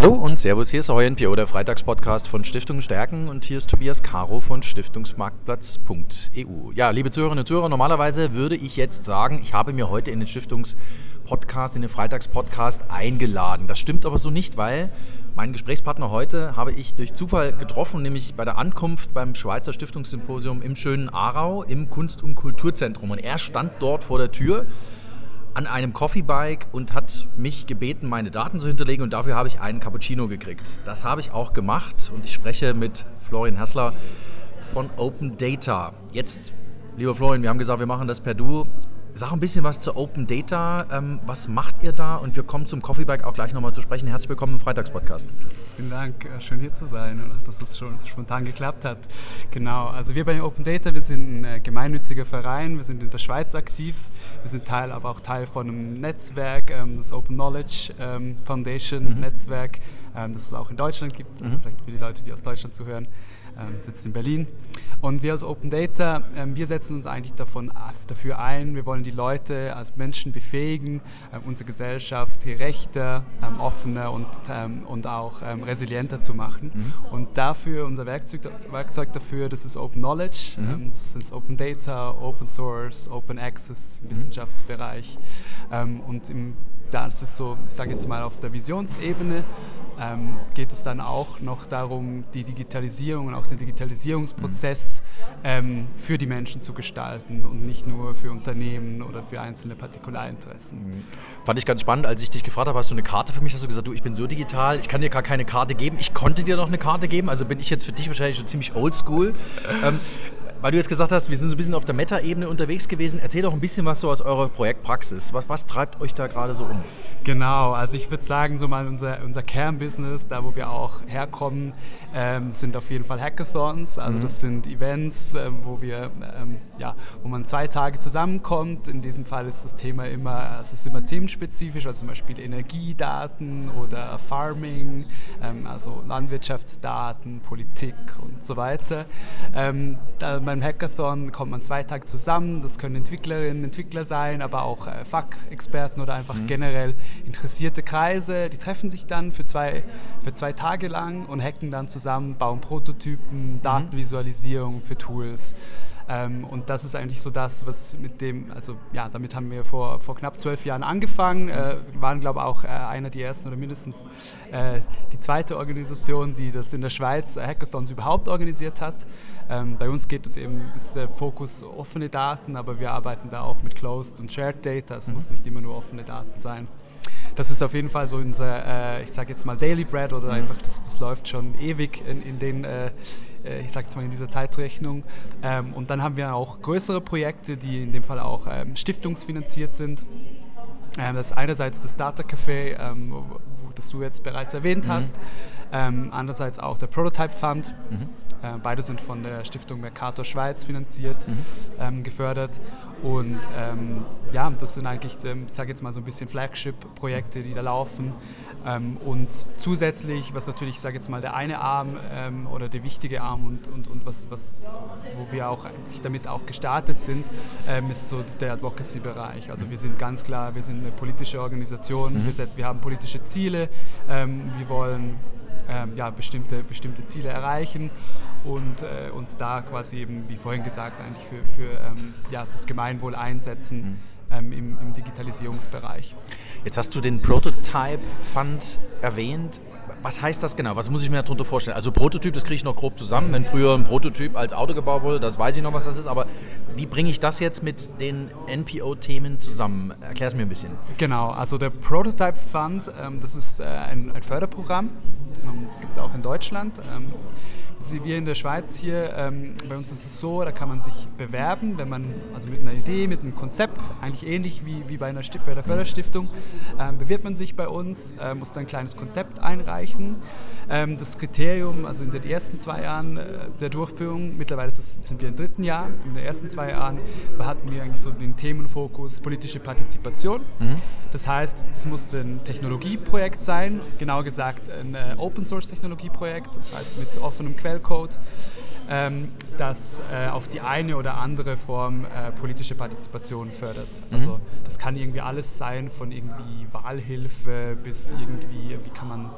Hallo und Servus, hier ist euer NPO, der Freitagspodcast von Stiftung Stärken und hier ist Tobias Caro von Stiftungsmarktplatz.eu. Ja, liebe Zuhörerinnen und Zuhörer, normalerweise würde ich jetzt sagen, ich habe mir heute in den Stiftungspodcast, in den Freitagspodcast eingeladen. Das stimmt aber so nicht, weil meinen Gesprächspartner heute habe ich durch Zufall getroffen, nämlich bei der Ankunft beim Schweizer Stiftungssymposium im schönen Aarau im Kunst- und Kulturzentrum. Und er stand dort vor der Tür an einem Coffeebike und hat mich gebeten, meine Daten zu hinterlegen und dafür habe ich einen Cappuccino gekriegt. Das habe ich auch gemacht und ich spreche mit Florian Hassler von Open Data. Jetzt, lieber Florian, wir haben gesagt, wir machen das per Du. Sag ein bisschen was zu Open Data. Ähm, was macht ihr da? Und wir kommen zum Coffeebike auch gleich nochmal zu sprechen. Herzlich willkommen im Freitagspodcast. Vielen Dank, äh, schön hier zu sein und dass es schon spontan geklappt hat. Genau, also wir bei Open Data, wir sind ein äh, gemeinnütziger Verein, wir sind in der Schweiz aktiv. Wir sind Teil, aber auch Teil von einem Netzwerk, ähm, das Open Knowledge ähm, Foundation mhm. Netzwerk, das es auch in Deutschland gibt, also mhm. vielleicht für die Leute, die aus Deutschland zuhören sitzt in Berlin. Und wir als Open Data, ähm, wir setzen uns eigentlich davon, dafür ein, wir wollen die Leute als Menschen befähigen, ähm, unsere Gesellschaft gerechter, ähm, offener und, ähm, und auch ähm, resilienter zu machen. Mhm. Und dafür, unser Werkzeug, Werkzeug dafür, das ist Open Knowledge, mhm. das ist Open Data, Open Source, Open Access, mhm. Wissenschaftsbereich. und im, das ist so, ich sage jetzt mal auf der Visionsebene, ähm, geht es dann auch noch darum, die Digitalisierung und auch den Digitalisierungsprozess ähm, für die Menschen zu gestalten und nicht nur für Unternehmen oder für einzelne Partikularinteressen. Mhm. Fand ich ganz spannend, als ich dich gefragt habe, hast du eine Karte für mich? Hast du gesagt, du, ich bin so digital, ich kann dir gar keine Karte geben. Ich konnte dir noch eine Karte geben, also bin ich jetzt für dich wahrscheinlich schon ziemlich oldschool. ähm, weil du jetzt gesagt hast, wir sind so ein bisschen auf der Meta-Ebene unterwegs gewesen. Erzähl doch ein bisschen was so aus eurer Projektpraxis. Was, was treibt euch da gerade so um? Genau, also ich würde sagen, so mal unser, unser Kernbusiness, da wo wir auch herkommen, ähm, sind auf jeden Fall Hackathons. Also mhm. das sind Events, ähm, wo wir, ähm, ja, wo man zwei Tage zusammenkommt. In diesem Fall ist das Thema immer, es ist immer themenspezifisch, also zum Beispiel Energiedaten oder Farming, ähm, also Landwirtschaftsdaten, Politik und so weiter. Ähm, da, beim Hackathon kommt man zwei Tage zusammen. Das können Entwicklerinnen, Entwickler sein, aber auch äh, Fachexperten oder einfach mhm. generell interessierte Kreise. Die treffen sich dann für zwei, für zwei Tage lang und hacken dann zusammen, bauen Prototypen, mhm. Datenvisualisierung für Tools. Ähm, und das ist eigentlich so das, was mit dem, also ja, damit haben wir vor, vor knapp zwölf Jahren angefangen, äh, waren glaube ich auch äh, einer der ersten oder mindestens äh, die zweite Organisation, die das in der Schweiz äh, Hackathons überhaupt organisiert hat. Ähm, bei uns geht es eben, ist der Fokus offene Daten, aber wir arbeiten da auch mit Closed und Shared Data. Es mhm. muss nicht immer nur offene Daten sein. Das ist auf jeden Fall so unser, äh, ich sage jetzt mal Daily Bread oder mhm. einfach, das, das läuft schon ewig in, in den, äh, äh ich sage jetzt mal in dieser Zeitrechnung. Ähm, und dann haben wir auch größere Projekte, die in dem Fall auch ähm, stiftungsfinanziert sind. Ähm, das ist einerseits das Data Café, das du jetzt bereits erwähnt mhm. Ähm, andererseits auch der Prototype Fund. Mhm. Äh, beide sind von der Stiftung Mercator Schweiz finanziert, mhm. ähm, gefördert. Und ähm, ja, das sind eigentlich, ähm, ich sage jetzt mal so ein bisschen Flagship-Projekte, die da laufen. Ähm, und zusätzlich, was natürlich, ich sage jetzt mal, der eine Arm ähm, oder der wichtige Arm und, und, und was, was, wo wir auch eigentlich damit auch gestartet sind, ist so der Advocacy-Bereich. Also wir sind ganz klar, wir sind eine politische Organisation, mhm. wir, wir haben politische Ziele, wir wollen ähm, ja, bestimmte, bestimmte Ziele erreichen und äh, uns da quasi eben, wie vorhin gesagt, eigentlich für, für ähm, ja, das Gemeinwohl einsetzen. Mhm. Ähm, im, im, Digitalisierungsbereich. Jetzt hast du den Prototype Fund erwähnt. Was heißt das genau? Was muss ich mir darunter vorstellen? Also Prototyp, das kriege ich noch grob zusammen. Wenn früher ein Prototyp als Auto gebaut wurde, das weiß ich noch, was das ist. Aber wie bringe ich das jetzt mit den NPO-Themen zusammen? Erklär es mir ein bisschen. Genau, also der Prototype Fund, ähm, das ist äh, ein, ein Förderprogramm. Ähm, das gibt es auch in Deutschland. Ähm, wir in der Schweiz hier, bei uns ist es so, da kann man sich bewerben, wenn man, also mit einer Idee, mit einem Konzept, eigentlich ähnlich wie, wie bei einer Stift bei der Förderstiftung, bewirbt man sich bei uns, äh, muss dann ein kleines Konzept einreichen. Ähm, das Kriterium, also in den ersten zwei Jahren äh, der Durchführung, mittlerweile sind wir im dritten Jahr, in den ersten zwei Jahren hatten wir eigentlich so den Themenfokus politische Partizipation. Mhm. Das heißt, es musste ein Technologieprojekt sein, genauer gesagt ein äh, Open Source Technologieprojekt, das heißt mit offenem Quell Quellcode, ähm, das äh, auf die eine oder andere Form äh, politische Partizipation fördert. Mhm. Also das kann irgendwie alles sein, von irgendwie Wahlhilfe bis irgendwie, wie kann man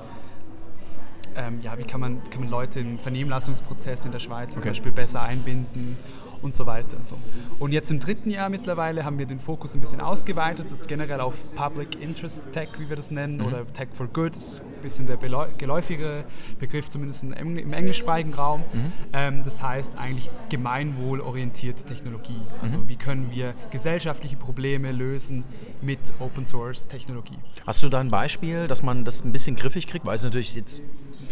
ähm, ja, wie kann man, kann man Leute im Vernehmlassungsprozess in der Schweiz okay. zum Beispiel besser einbinden und so weiter. So. Und jetzt im dritten Jahr mittlerweile haben wir den Fokus ein bisschen ausgeweitet, das ist generell auf Public Interest Tech, wie wir das nennen, mhm. oder Tech for Good, ein bisschen der geläufigere Begriff, zumindest im englischsprachigen Raum. Mhm. Ähm, das heißt eigentlich gemeinwohlorientierte Technologie. Also mhm. wie können wir gesellschaftliche Probleme lösen mit Open Source Technologie. Hast du da ein Beispiel, dass man das ein bisschen griffig kriegt? Weil es natürlich jetzt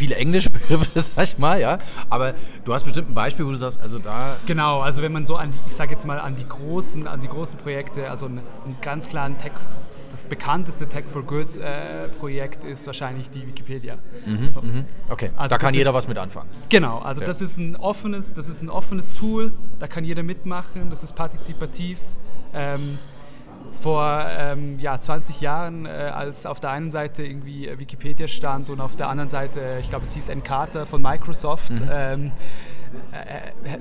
viele englische Begriffe, sag ich mal, ja. Aber du hast bestimmt ein Beispiel, wo du sagst, also da. Genau, also wenn man so an, die, ich sag jetzt mal, an die großen, an die großen Projekte, also einen, einen ganz klaren Tech das bekannteste Tech for Good äh, Projekt ist wahrscheinlich die Wikipedia. Mhm, so. mhm. Okay, also da kann jeder ist, was mit anfangen. Genau, also ja. das ist ein offenes, das ist ein offenes Tool, da kann jeder mitmachen, das ist partizipativ. Ähm, vor ähm, ja, 20 Jahren, äh, als auf der einen Seite irgendwie Wikipedia stand und auf der anderen Seite, ich glaube, es hieß Encarta von Microsoft. Mhm. Ähm, äh,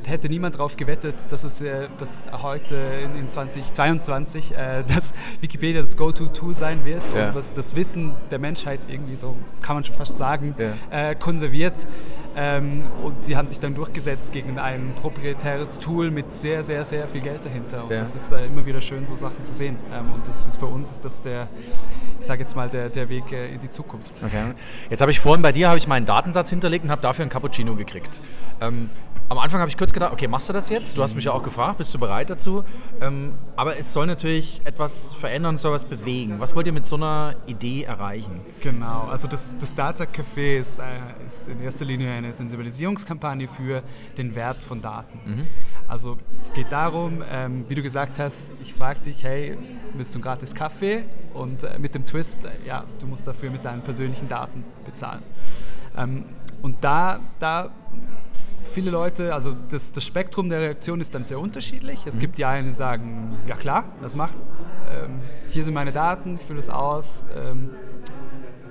hätte niemand darauf gewettet, dass es äh, dass heute in, in 2022 äh, dass Wikipedia das Go-To-Tool sein wird ja. und was das Wissen der Menschheit irgendwie so, kann man schon fast sagen, ja. äh, konserviert. Ähm, und sie haben sich dann durchgesetzt gegen ein proprietäres Tool mit sehr, sehr, sehr viel Geld dahinter. Und ja. das ist äh, immer wieder schön, so Sachen zu sehen. Ähm, und das ist für uns ist das der, ich sage jetzt mal, der, der Weg äh, in die Zukunft. Okay. Jetzt habe ich vorhin bei dir ich meinen Datensatz hinterlegt und habe dafür einen Cappuccino gekriegt. Ähm, am Anfang habe ich kurz gedacht, okay, machst du das jetzt? Du hast mich ja auch gefragt, bist du bereit dazu? Ähm, aber es soll natürlich etwas verändern, es soll was bewegen. Was wollt ihr mit so einer Idee erreichen? Genau, also das, das Data Café ist, äh, ist in erster Linie eine Sensibilisierungskampagne für den Wert von Daten. Mhm. Also es geht darum, ähm, wie du gesagt hast, ich frage dich, hey, willst du einen gratis Kaffee? Und äh, mit dem Twist, äh, ja, du musst dafür mit deinen persönlichen Daten bezahlen. Ähm, und da, da viele Leute, also das, das, Spektrum der Reaktion ist dann sehr unterschiedlich. Es mhm. gibt die einen, die sagen, ja klar, das machen. Ähm, hier sind meine Daten, fülle es aus, ähm,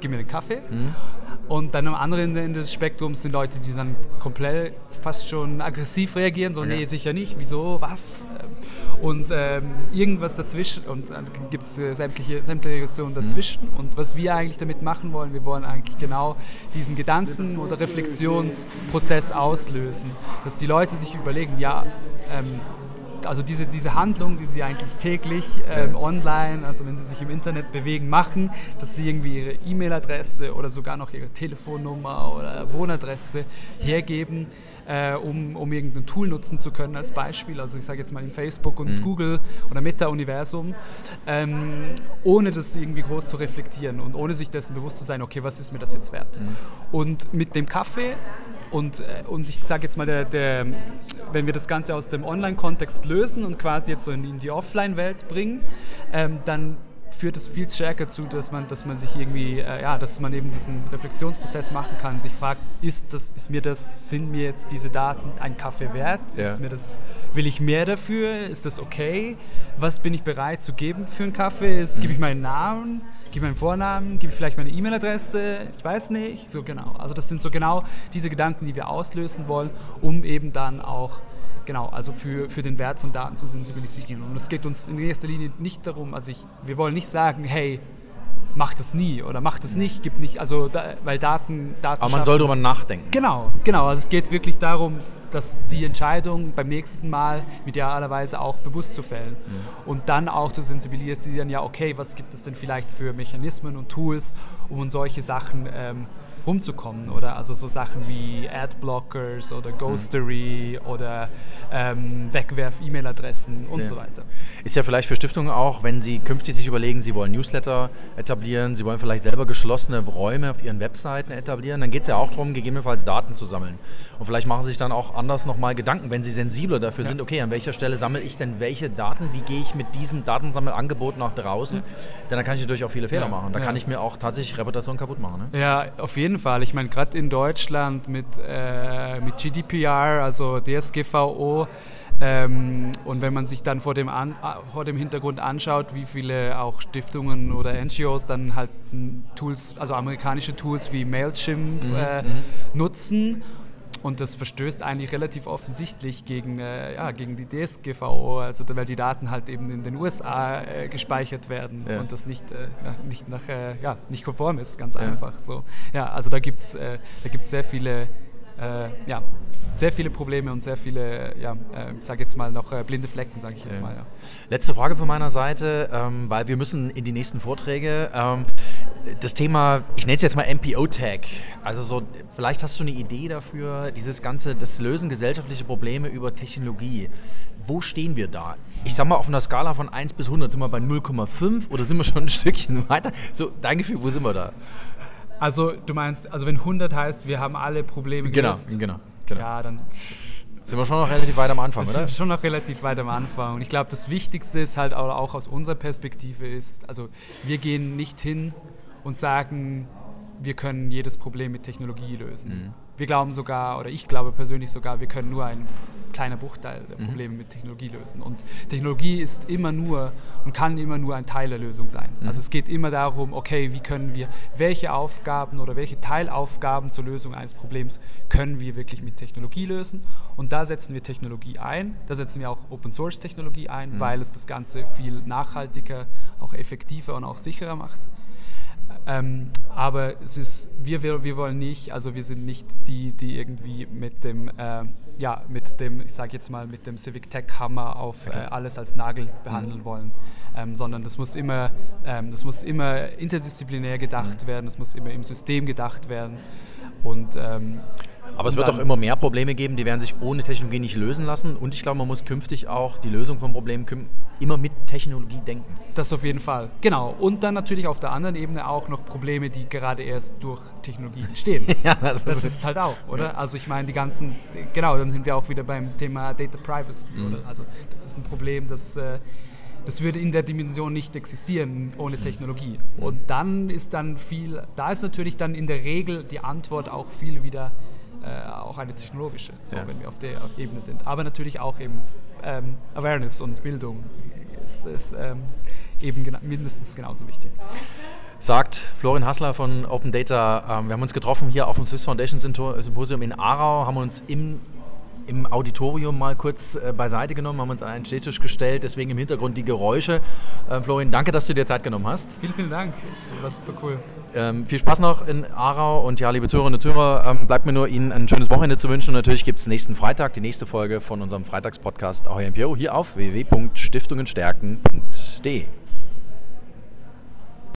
gib mir den Kaffee. Mhm. Und dann am anderen Ende des Spektrums sind Leute, die dann komplett fast schon aggressiv reagieren, so, okay. nee, sicher nicht, wieso, was? Und ähm, irgendwas dazwischen, und dann gibt es äh, sämtliche, sämtliche Reaktionen mhm. dazwischen. Mhm. Und was wir eigentlich damit machen wollen, wir wollen eigentlich genau diesen Gedanken- oder Reflexionsprozess auslösen. Dass die Leute sich überlegen, ja, ähm, also diese, diese Handlung, die sie eigentlich täglich ähm, online, also wenn sie sich im Internet bewegen, machen, dass sie irgendwie ihre E-Mail-Adresse oder sogar noch ihre Telefonnummer oder Wohnadresse hergeben, äh, um, um irgendein Tool nutzen zu können als Beispiel. Also ich sage jetzt mal in Facebook und mhm. Google oder Meta-Universum, ähm, ohne das irgendwie groß zu reflektieren und ohne sich dessen bewusst zu sein, okay, was ist mir das jetzt wert? Mhm. Und mit dem Kaffee und, äh, und ich sage jetzt mal, der, der, wenn wir das Ganze aus dem Online-Kontext lösen und quasi jetzt so in, in die Offline-Welt bringen, ähm, dann führt es viel stärker zu, dass man, dass man sich irgendwie, äh, ja, dass man eben diesen Reflexionsprozess machen kann, sich fragt, ist das, ist mir das, sind mir jetzt diese Daten ein Kaffee wert? Ja. Ist mir das, will ich mehr dafür? Ist das okay? Was bin ich bereit zu geben für einen Kaffee? Ist, mhm. Gebe ich meinen Namen? Gebe meinen Vornamen, gebe vielleicht meine E-Mail-Adresse, ich weiß nicht, so genau. Also das sind so genau diese Gedanken, die wir auslösen wollen, um eben dann auch genau, also für, für den Wert von Daten zu sensibilisieren. Und es geht uns in erster Linie nicht darum, also ich, wir wollen nicht sagen, hey, mach das nie oder mach das nicht, gibt nicht, also da, weil Daten, Daten. Aber man soll darüber nachdenken. Genau, genau. Also es geht wirklich darum, dass die Entscheidung beim nächsten Mal idealerweise auch bewusst zu fällen mhm. und dann auch zu sensibilisieren, ja okay, was gibt es denn vielleicht für Mechanismen und Tools, um solche Sachen ähm, rumzukommen oder also so Sachen wie Adblockers oder Ghostery mhm. oder ähm, Wegwerf-E-Mail-Adressen und ja. so weiter. Ist ja vielleicht für Stiftungen auch, wenn sie künftig sich überlegen, sie wollen Newsletter etablieren, sie wollen vielleicht selber geschlossene Räume auf ihren Webseiten etablieren, dann geht es ja auch darum, gegebenenfalls Daten zu sammeln. Und vielleicht machen sie sich dann auch anders nochmal Gedanken, wenn sie sensibler dafür ja. sind, okay, an welcher Stelle sammle ich denn welche Daten, wie gehe ich mit diesem Datensammelangebot nach draußen, ja. denn da kann ich natürlich auch viele Fehler machen. Da kann ich mir auch tatsächlich Reputation kaputt machen. Ne? Ja, auf jeden jeden Fall. Ich meine, gerade in Deutschland mit, äh, mit GDPR, also DSGVO, ähm, und wenn man sich dann vor dem, an, vor dem Hintergrund anschaut, wie viele auch Stiftungen oder NGOs dann halt Tools, also amerikanische Tools wie Mailchimp mhm, äh, mhm. nutzen und das verstößt eigentlich relativ offensichtlich gegen, äh, ja, gegen die DSGVO, also weil die Daten halt eben in den USA äh, gespeichert werden ja. und das nicht, äh, nach, nicht, nach, äh, ja, nicht konform ist, ganz ja. einfach. So. Ja, also da gibt es äh, sehr viele äh, ja, sehr viele Probleme und sehr viele, ja, äh, sage jetzt mal noch äh, blinde Flecken, sage ich jetzt mal. Ja. Letzte Frage von meiner Seite, ähm, weil wir müssen in die nächsten Vorträge. Ähm, das Thema, ich nenne es jetzt mal MPO-Tag. Also so, vielleicht hast du eine Idee dafür, dieses ganze, das Lösen gesellschaftliche Probleme über Technologie. Wo stehen wir da? Ich sag mal, auf einer Skala von 1 bis 100 sind wir bei 0,5 oder sind wir schon ein Stückchen weiter? So, dein Gefühl, wo sind wir da? Also du meinst, also wenn 100 heißt, wir haben alle Probleme genau, gelöst. Genau, genau. Ja, dann sind wir schon noch relativ weit am Anfang, oder? Sind schon noch relativ weit am Anfang. Und ich glaube, das Wichtigste ist halt auch aus unserer Perspektive ist, also wir gehen nicht hin und sagen, wir können jedes Problem mit Technologie lösen. Mhm. Wir glauben sogar, oder ich glaube persönlich sogar, wir können nur ein kleiner Bruchteil der mhm. Probleme mhm. mit Technologie lösen. Und Technologie ist immer nur und kann immer nur ein Teil der Lösung sein. Mhm. Also es geht immer darum, okay, wie können wir, welche Aufgaben oder welche Teilaufgaben zur Lösung eines Problems können wir wirklich mit Technologie lösen. Und da setzen wir Technologie ein, da setzen wir auch Open Source Technologie ein, mhm. weil es das Ganze viel nachhaltiger, auch effektiver und auch sicherer macht. Ähm, aber es ist, wir, wir, wir wollen nicht, also wir sind nicht die, die irgendwie mit dem, äh, ja, mit dem, ich sage jetzt mal, mit dem Civic Tech Hammer auf okay. äh, alles als Nagel behandeln mhm. wollen, ähm, sondern das muss immer, ähm, das muss immer interdisziplinär gedacht mhm. werden, das muss immer im System gedacht werden und ähm, aber es wird auch immer mehr Probleme geben, die werden sich ohne Technologie nicht lösen lassen. Und ich glaube, man muss künftig auch die Lösung von Problemen immer mit Technologie denken. Das auf jeden Fall. Genau. Und dann natürlich auf der anderen Ebene auch noch Probleme, die gerade erst durch Technologie entstehen. ja, das, das ist es halt auch, oder? Ja. Also ich meine, die ganzen, genau, dann sind wir auch wieder beim Thema Data Privacy. Mhm. Oder? Also das ist ein Problem, das... Äh, das würde in der Dimension nicht existieren ohne mhm. Technologie. Und dann ist dann viel, da ist natürlich dann in der Regel die Antwort auch viel wieder äh, auch eine technologische, so, ja. wenn wir auf der Ebene sind. Aber natürlich auch eben ähm, Awareness und Bildung ist, ist ähm, eben gena mindestens genauso wichtig. Sagt Florian Hassler von Open Data. Ähm, wir haben uns getroffen hier auf dem Swiss Foundation Symposium in Aarau, haben uns im im Auditorium mal kurz äh, beiseite genommen, haben uns an einen Stehtisch gestellt, deswegen im Hintergrund die Geräusche. Ähm, Florian, danke, dass du dir Zeit genommen hast. Vielen, vielen Dank. Das war super cool. Ähm, viel Spaß noch in Aarau und ja, liebe Zuhörerinnen und Zuhörer, ähm, bleibt mir nur Ihnen ein schönes Wochenende zu wünschen und natürlich gibt es nächsten Freitag die nächste Folge von unserem Freitagspodcast Ahoi MPO hier auf www.stiftungenstärken.de.